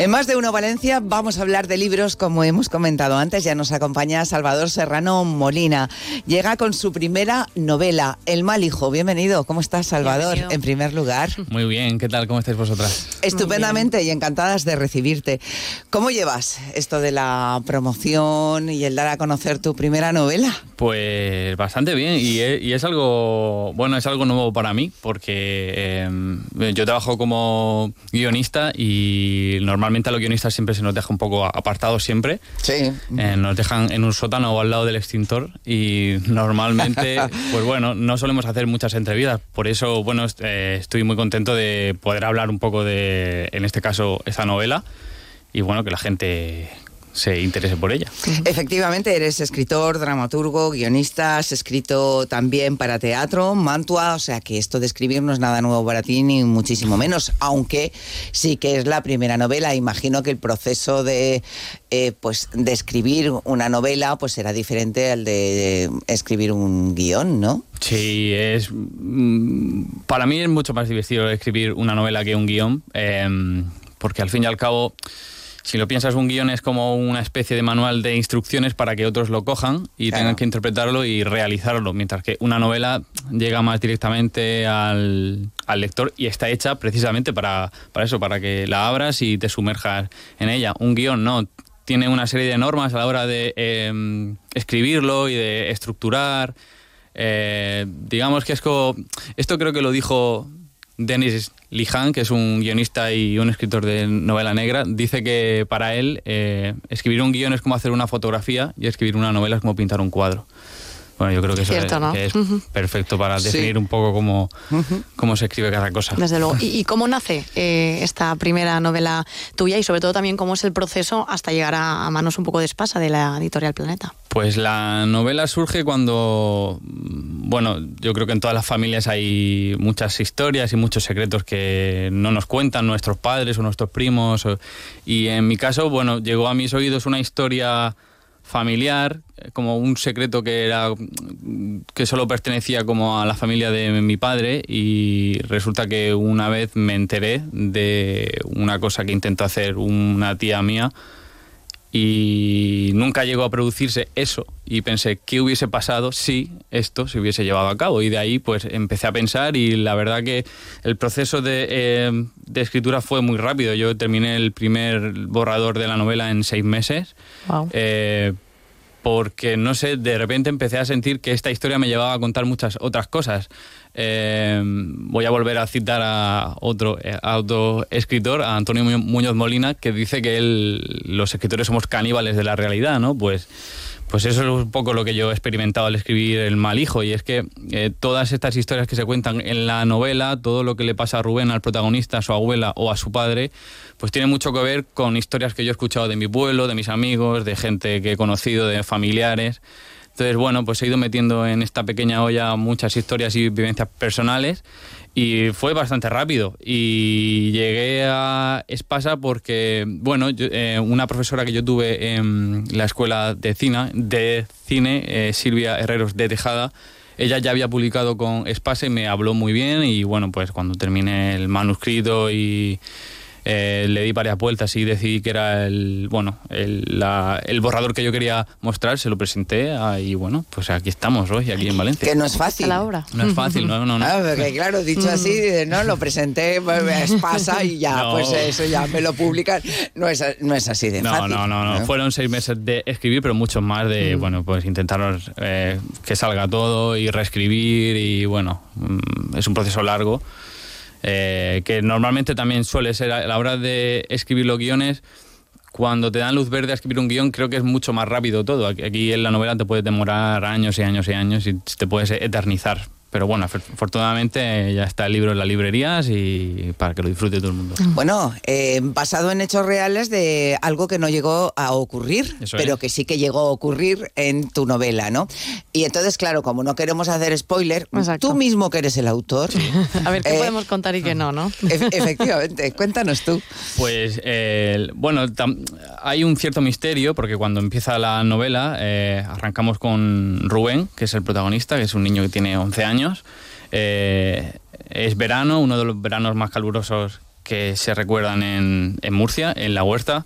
En más de uno Valencia vamos a hablar de libros, como hemos comentado antes, ya nos acompaña Salvador Serrano Molina. Llega con su primera novela, El mal hijo. Bienvenido, ¿cómo estás Salvador? Bienvenido. En primer lugar. Muy bien, ¿qué tal? ¿Cómo estáis vosotras? Estupendamente y encantadas de recibirte. ¿Cómo llevas esto de la promoción y el dar a conocer tu primera novela? Pues bastante bien y es, y es algo, bueno, es algo nuevo para mí porque eh, yo trabajo como guionista y normalmente a los guionistas siempre se nos deja un poco apartados siempre. Sí. Eh, nos dejan en un sótano o al lado del extintor y normalmente, pues bueno, no solemos hacer muchas entrevistas. Por eso, bueno, est- eh, estoy muy contento de poder hablar un poco de, en este caso, esta novela y bueno, que la gente se interese por ella. Efectivamente, eres escritor, dramaturgo, guionista, has escrito también para teatro, Mantua, o sea que esto de escribir no es nada nuevo para ti, ni muchísimo menos, aunque sí que es la primera novela. Imagino que el proceso de, eh, pues, de escribir una novela pues será diferente al de escribir un guion, ¿no? Sí, es mm, para mí es mucho más divertido escribir una novela que un guion, em, porque al fin y al cabo, si lo piensas, un guion es como una especie de manual de instrucciones para que otros lo cojan y Claro. tengan que interpretarlo y realizarlo, mientras que una novela llega más directamente al, al lector y está hecha precisamente para, para eso, para que la abras y te sumerjas en ella. Un guion no, tiene una serie de normas a la hora de em, escribirlo y de estructurar. Eh, digamos que es como. Esto creo que lo dijo Denis Lijan, que es un guionista y un escritor de novela negra. Dice que para él eh, escribir un guion es como hacer una fotografía y escribir una novela es como pintar un cuadro. Bueno, yo creo que eso Cierto, es, ¿no? que es Ujú. perfecto para Sí. definir un poco cómo, cómo se escribe cada cosa. Desde luego. ¿Y, y cómo nace eh, esta primera novela tuya y sobre todo también cómo es el proceso hasta llegar a, a manos un poco de espasa de la editorial Planeta? Pues la novela surge cuando, bueno, yo creo que en todas las familias hay muchas historias y muchos secretos que no nos cuentan nuestros padres o nuestros primos. o- y en mi caso, bueno, llegó a mis oídos una historia familiar, eh, como un secreto que era mm, que solo pertenecía como a la familia de mi padre y resulta que una vez me enteré de una cosa que intentó hacer una tía mía y nunca llegó a producirse eso. Y pensé qué hubiese pasado si esto se hubiese llevado a cabo y de ahí pues empecé a pensar y la verdad que el proceso de, eh, de escritura fue muy rápido. Yo terminé el primer borrador de la novela en seis meses. Wow. eh, porque no sé, de repente empecé a sentir que esta historia me llevaba a contar muchas otras cosas. Eh, voy a volver a citar a otro, a escritor, a Antonio Mu- Muñoz Molina, que dice que él, los escritores somos caníbales de la realidad, ¿no? Pues, pues eso es un poco lo que yo he experimentado al escribir El mal hijo, y es que eh, todas estas historias que se cuentan en la novela, todo lo que le pasa a Rubén, al protagonista, a su abuela o a su padre, pues tiene mucho que ver con historias que yo he escuchado de mi pueblo, de mis amigos, de gente que he conocido, de familiares. Entonces, bueno, pues he ido metiendo en esta pequeña olla muchas historias y vivencias personales y fue bastante rápido. Y llegué a Espasa porque, bueno, yo- eh, una profesora que yo tuve en la escuela de cine, de cine eh, Silvia Herreros de Tejada, ella ya había publicado con Espasa y me habló muy bien y, bueno, pues cuando terminé el manuscrito y eh, le di varias vueltas y decidí que era el bueno el, la- el borrador que yo quería mostrar, se lo presenté ah, y bueno, pues aquí estamos hoy, aquí en Valencia. Que no es fácil. la obra. No es fácil, no, no, no. Ah, porque claro, dicho así, dices, no, lo presenté, pues, es pasa y ya, No. pues eso ya me lo publican. No es, no es así de No, fácil. no, no, no. Fueron seis meses de escribir, pero muchos más de, bueno, pues intentar eh, que salga todo y reescribir y bueno, mm, es un proceso largo eh, que normalmente también suele ser a la hora de escribir los guiones. Cuando te dan luz verde a escribir un guion, creo que es mucho más rápido todo. Aquí- en la novela te puede demorar años y años y años y te puedes eternizar. Pero bueno, afor- afortunadamente ya está el libro en las librerías y para que lo disfrute todo el mundo. Bueno, eh, basado en hechos reales de algo que no llegó a ocurrir, Eso pero es. que sí que llegó a ocurrir en tu novela, ¿no? Y entonces, claro, como no queremos hacer spoiler, Exacto. tú mismo que eres el autor, A ver qué Eh, podemos contar y qué no, ¿no? e- efectivamente, cuéntanos tú. Pues eh, bueno, hay un cierto misterio porque cuando empieza la novela eh, arrancamos con Rubén, que es el protagonista, que es un niño que tiene 11 años. Eh, es verano, uno de los veranos más calurosos que se recuerdan en, Murcia, en la huerta,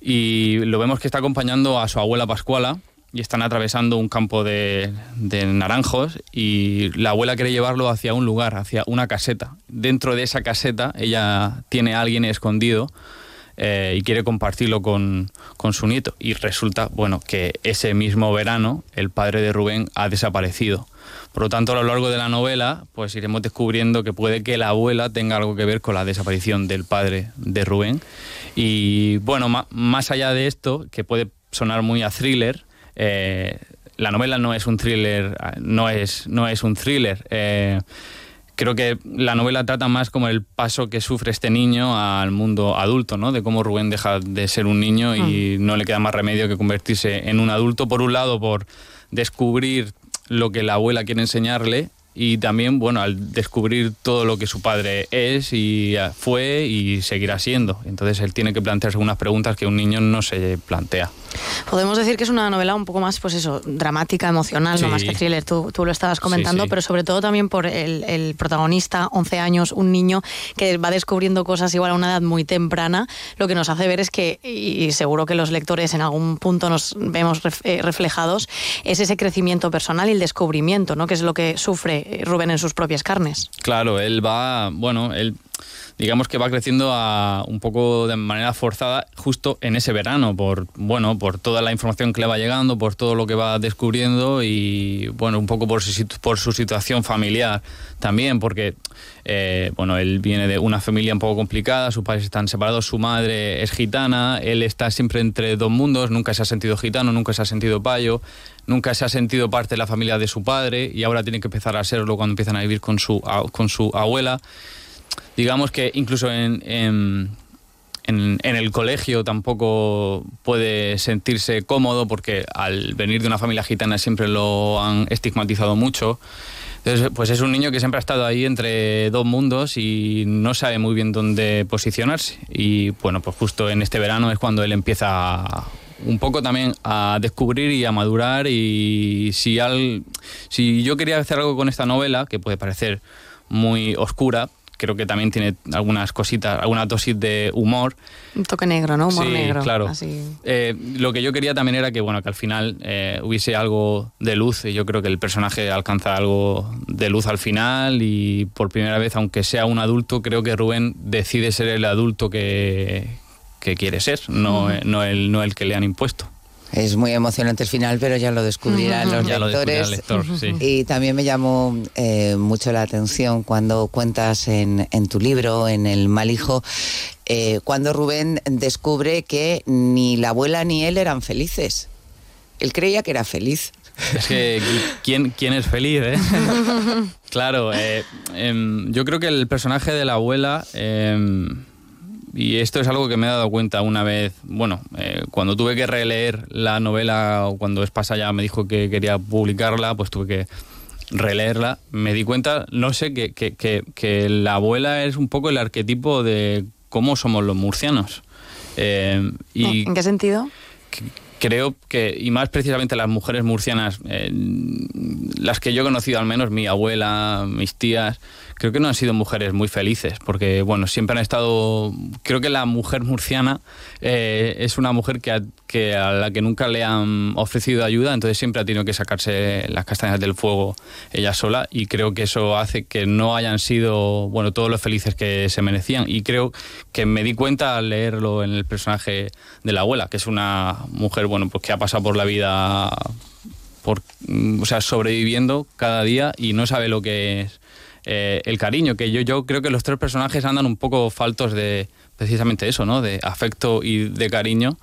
y lo vemos que está acompañando a su abuela Pascuala, y están atravesando un campo de, de, naranjos y la abuela quiere llevarlo hacia un lugar, hacia una caseta. Dentro de esa caseta ella tiene a alguien escondido eh, y quiere compartirlo con, con, su nieto. Y resulta, bueno, que ese mismo verano el padre de Rubén ha desaparecido. Por lo tanto, a lo largo de la novela, pues iremos descubriendo que puede que la abuela tenga algo que ver con la desaparición del padre de Rubén. Y bueno, más allá de esto, que puede sonar muy a thriller, eh, la novela no es un thriller, no es, no es un thriller. Eh, creo que la novela trata más como el paso que sufre este niño al mundo adulto, ¿no? De cómo Rubén deja de ser un niño y no le queda más remedio que convertirse en un adulto, por un lado, por descubrir lo que la abuela quiere enseñarle y también, bueno, al descubrir todo lo que su padre es y fue y seguirá siendo. Entonces él tiene que plantearse algunas preguntas que un niño no se plantea. Podemos decir que es una novela un poco más, pues eso, dramática, emocional, Sí. no más que thriller. Tú, tú lo estabas comentando, Sí, sí. pero sobre todo también por el, el protagonista, 11 años, un niño que va descubriendo cosas igual a una edad muy temprana. Lo que nos hace ver es que, y seguro que los lectores en algún punto nos vemos ref- eh, reflejados, es ese crecimiento personal y el descubrimiento, ¿no? Que es lo que sufre eh, Rubén en sus propias carnes. Claro, él va, bueno, él digamos que va creciendo un poco de manera forzada justo en ese verano, por, bueno, por toda la información que le va llegando, por todo lo que va descubriendo y, bueno, un poco por su, situación familiar también, porque, eh, bueno, él viene de una familia un poco complicada, sus padres están separados, su madre es gitana, él está siempre entre dos mundos, nunca se ha sentido gitano, nunca se ha sentido payo, nunca se ha sentido parte de la familia de su padre y ahora tiene que empezar a serlo cuando empiezan a vivir con su, con su abuela. Digamos que incluso en, en, el colegio tampoco puede sentirse cómodo porque al venir de una familia gitana siempre lo han estigmatizado mucho. Entonces, pues es un niño que siempre ha estado ahí entre dos mundos y no sabe muy bien dónde posicionarse. Y bueno, pues justo en este verano es cuando él empieza un poco también a descubrir y a madurar y si, al, si yo quería hacer algo con esta novela, que puede parecer muy oscura, creo que también tiene algunas cositas, alguna dosis de humor, Un toque negro, ¿no? Humor Sí, negro. claro. Así. eh, lo que yo quería también era que, bueno, que al final eh, hubiese algo de luz y yo creo que el personaje alcanza algo de luz al final y por primera vez, aunque sea un adulto, creo que Rubén decide ser el adulto que, que quiere ser, no, eh, no, el, no el que le han impuesto. Es muy emocionante el final, pero ya lo descubrirán los Ya lectores. el lector, sí. Y también me llamó eh, mucho la atención cuando cuentas en, en tu libro, en El mal hijo, eh, cuando Rubén descubre que ni la abuela ni él eran felices. Él creía que era feliz. Es que ¿quién, quién es feliz, eh? claro, eh, em, yo creo que el personaje de la abuela, em, y esto es algo que me he dado cuenta una vez, bueno, eh, cuando tuve que releer la novela, o cuando Espasa ya me dijo que quería publicarla, pues tuve que releerla, me di cuenta, no sé, que, que, que, que la abuela es un poco el arquetipo de cómo somos los murcianos. Em, y ¿En qué sentido? creo que, y más precisamente las mujeres murcianas, eh, las que yo he conocido al menos, mi abuela, mis tías, creo que no han sido mujeres muy felices, porque, bueno, siempre han estado, creo que la mujer murciana eh, es una mujer que a, que a la que nunca le han ofrecido ayuda, entonces siempre ha tenido que sacarse las castañas del fuego ella sola, y creo que eso hace que no hayan sido, bueno, todos los felices que se merecían, y creo que me di cuenta al leerlo en el personaje de la abuela, que es una mujer, bueno, pues que ha pasado por la vida, por, o sea, sobreviviendo cada día y no sabe lo que es eh, el cariño, que yo, yo creo que los tres personajes andan un poco faltos de precisamente eso, ¿no? De afecto y de cariño,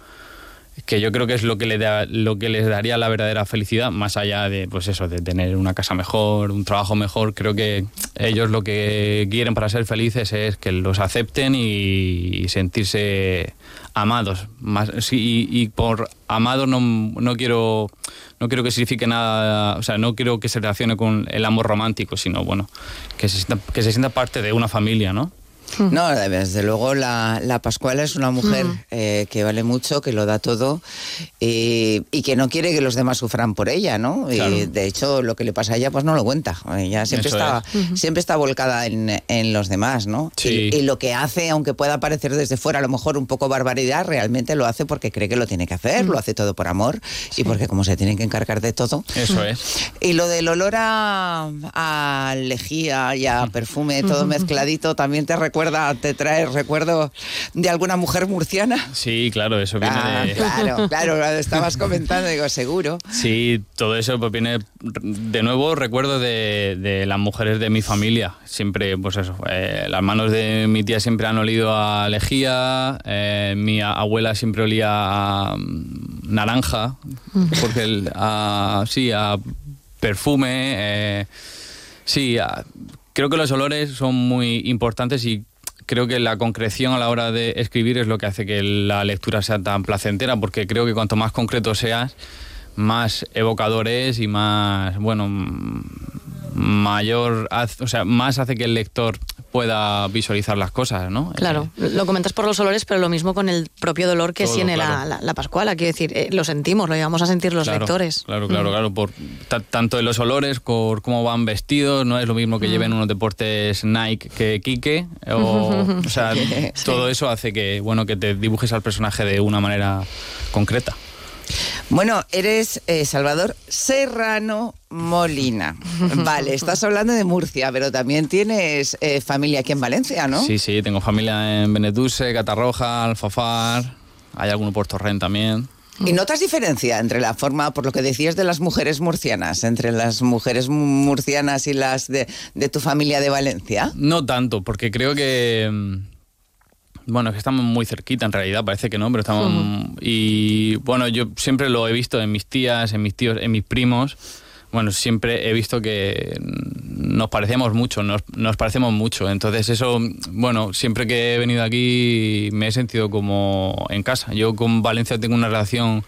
que yo creo que es lo que, le da, lo que les daría la verdadera felicidad, más allá de, pues eso, de tener una casa mejor, un trabajo mejor. Creo que ellos lo que quieren para ser felices es que los acepten y sentirse amados. Más, y por amados no, no quiero no quiero que signifique nada, o sea, no quiero que se relacione con el amor romántico, sino bueno, que se sienta, que se sienta parte de una familia, ¿no? No, desde luego la, la Pascuala es una mujer eh, que vale mucho, que lo da todo y que no quiere que los demás sufran por ella, ¿no? Y de hecho lo que le pasa a ella pues no lo cuenta. Ella siempre está siempre está volcada en, en los demás, ¿no? Sí. Y, y lo que hace, aunque pueda parecer desde fuera a lo mejor un poco barbaridad, realmente lo hace porque cree que lo tiene que hacer, lo hace todo por amor y porque como se tiene que encargar de todo. Eso es. Y lo del olor a, a lejía y a perfume, todo mezcladito, también te recuerda, te trae recuerdo de alguna mujer murciana. Sí, claro, eso viene Ah, de... claro, claro, lo estabas comentando, digo, seguro. Sí, todo eso pues viene de nuevo recuerdo de, de las mujeres de mi familia. Siempre, pues eso, eh, las manos de mi tía siempre han olido a lejía, eh, mi abuela siempre olía a mm, naranja, porque el, a- sí, a perfume, eh, sí, a- creo que los olores son muy importantes y creo que la concreción a la hora de escribir es lo que hace que la lectura sea tan placentera, porque creo que cuanto más concreto seas, más evocador es y más, bueno, mayor, o sea, más hace que el lector pueda visualizar las cosas, ¿no? Claro, Eh, lo comentas por los olores, pero lo mismo con el propio dolor que Todo, tiene claro. la, la, la Pascuala. Quiero decir, eh, lo sentimos, lo llevamos a sentir los claro, lectores. Claro, claro, claro. Por, ta- tanto en los olores, por cómo van vestidos, no es lo mismo que lleven unos deportes Nike que Quique. O, o sea, todo eso hace que, bueno, que te dibujes al personaje de una manera concreta. Bueno, eres eh, Salvador Serrano Molina. Vale, estás hablando de Murcia, pero también tienes eh, familia aquí en Valencia, ¿no? Sí, sí, tengo familia en Benetús, Catarroja, Alfafar, hay alguno por Torrent también. ¿Y notas diferencia entre la forma, por lo que decías de las mujeres murcianas, entre las mujeres mu- murcianas y las de, de tu familia de Valencia? No tanto, porque creo que. mm, Bueno, es que estamos muy cerquita en realidad, parece que no, pero estamos. Y bueno, yo siempre lo he visto en mis tías, en mis tíos, en mis primos. Bueno, siempre he visto que nos parecemos mucho, nos, nos parecemos mucho. Entonces, eso, bueno, siempre que he venido aquí me he sentido como en casa. Yo con Valencia tengo una relación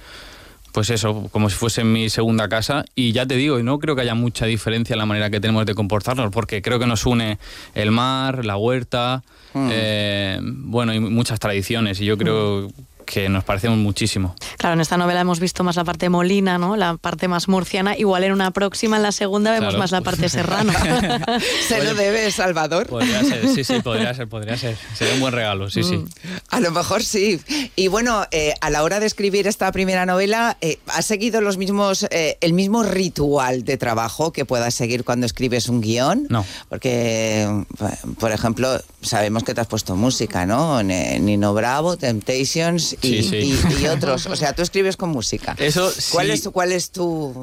pues eso, como si fuese mi segunda casa. Y ya te digo, y no creo que haya mucha diferencia en la manera que tenemos de comportarnos, porque creo que nos une el mar, la huerta, eh, bueno, y muchas tradiciones. Y yo creo que nos parecemos muchísimo. Claro, en esta novela hemos visto más la parte molina, ¿no? La parte más murciana. Igual en una próxima, en la segunda, vemos Claro. más la parte serrano. Se lo debe, Salvador. Podría ser, sí, sí, podría ser, podría ser. Sería un buen regalo, sí, sí. A lo mejor sí. Y bueno, eh, a la hora de escribir esta primera novela, eh, ¿has seguido los mismos, eh, el mismo ritual de trabajo que puedas seguir cuando escribes un guion? No. Porque, por ejemplo, sabemos que te has puesto música, ¿no? Nino Bravo, Temptations y, Sí, sí. y- y otros. O sea, tú escribes con música. Eso ¿Cuál sí. es, cuál es tu,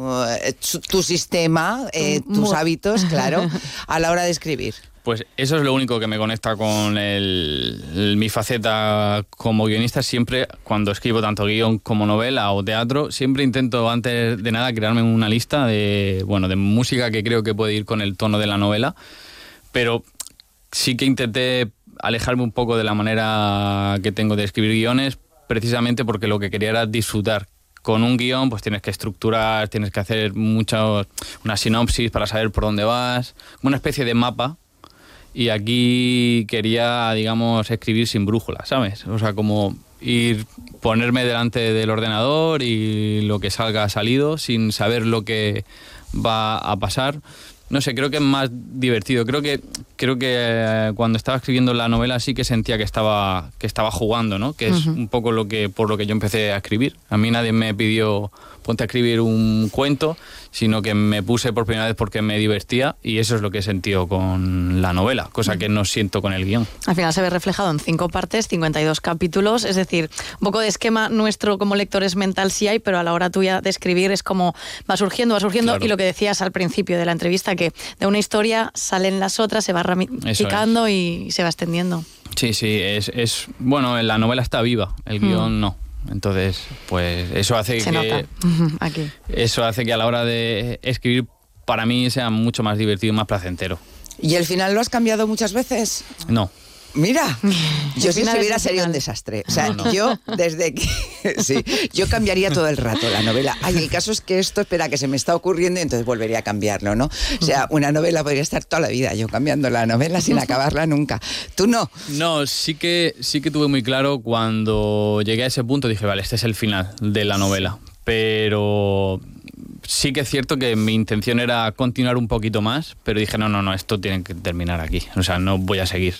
eh, su- tu sistema, eh, tus hábitos, claro, a la hora de escribir? Pues eso es lo único que me conecta con el- el- mi faceta como guionista. Siempre, cuando escribo tanto guion como novela o teatro, siempre intento antes de nada crearme una lista de, bueno, de música que creo que puede ir con el tono de la novela. Pero sí que intenté alejarme un poco de la manera que tengo de escribir guiones, precisamente porque lo que quería era disfrutar. Con un guion, pues tienes que estructurar, tienes que hacer mucho, una sinopsis para saber por dónde vas, una especie de mapa y aquí quería, digamos, escribir sin brújula, ¿sabes? O sea, como ir, ponerme delante del ordenador y lo que salga ha salido sin saber lo que va a pasar. No sé, creo que es más divertido. Creo que creo que eh, cuando estaba escribiendo la novela sí que sentía que estaba que estaba jugando, ¿no? Que es un poco lo que por lo que yo empecé a escribir. A mí nadie me pidió ponte a escribir un cuento, sino que me puse por primera vez porque me divertía y eso es lo que he sentido con la novela, cosa que no siento con el guion. Al final se ve reflejado en cinco partes, 52 capítulos, es decir, un poco de esquema nuestro como lectores mental sí hay, pero a la hora tuya de escribir es como va surgiendo, va surgiendo, Claro. y lo que decías al principio de la entrevista, que de una historia salen las otras, se va ramificando y se va extendiendo. Sí, sí, es, es bueno, la novela está viva, el guion no. Entonces, pues eso hace Se que nota aquí. eso hace que a la hora de escribir para mí sea mucho más divertido y más placentero. ¿Y el final lo has cambiado muchas veces? No, Mira, yo si el sería un desastre. O sea, No, no. yo desde que... sí, yo cambiaría todo el rato la novela. Ay, el caso es que esto, espera, que se me está ocurriendo y entonces volvería a cambiarlo, ¿no? O sea, una novela podría estar toda la vida yo cambiando la novela sin acabarla nunca. Tú no. No, sí que, sí que tuve muy claro cuando llegué a ese punto, dije, vale, este es el final de la novela. Pero sí que es cierto que mi intención era continuar un poquito más, pero dije, no, no, no, esto tiene que terminar aquí. O sea, no voy a seguir.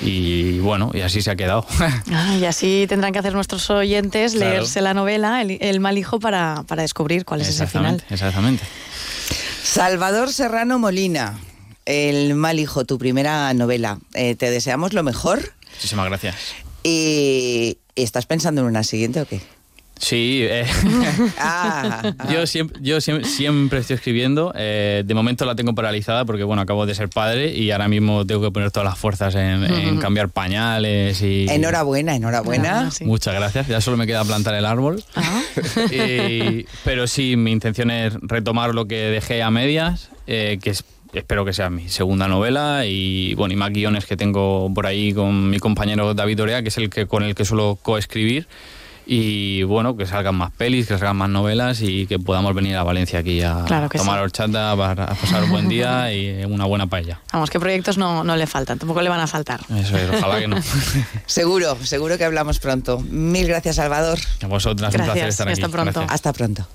Y bueno, y así se ha quedado. Ah, y así tendrán que hacer nuestros oyentes Claro. leerse la novela, El, El mal hijo, para, para descubrir cuál es ese final. exactamente, exactamente. Salvador Serrano Molina, El mal hijo, tu primera novela. Eh, te deseamos lo mejor Muchísimas gracias. y... ¿Estás pensando en una siguiente o qué? Sí, eh, Ah, ah. yo, siempre, yo siempre, siempre estoy escribiendo. eh, de momento la tengo paralizada porque, bueno, acabo de ser padre y ahora mismo tengo que poner todas las fuerzas en, en cambiar pañales y... Enhorabuena, enhorabuena. Enhorabuena, sí. Muchas gracias. Ya solo me queda plantar el árbol. Ah. Y- pero sí, mi intención es retomar lo que dejé a medias, eh, que es- espero que sea mi segunda novela y bueno y más guiones que tengo por ahí con mi compañero David Orea, que es el que con el que suelo coescribir. Y bueno, que salgan más pelis, que salgan más novelas y que podamos venir a Valencia aquí a Claro tomar sí. horchata, para a pasar un buen día y una buena paella. Vamos, que proyectos no, no le faltan, tampoco le van a faltar. Eso es, ojalá que no. Seguro, seguro que hablamos pronto. Mil gracias, Salvador. A vosotras, un placer Gracias, estar aquí. hasta pronto. Gracias. Hasta pronto.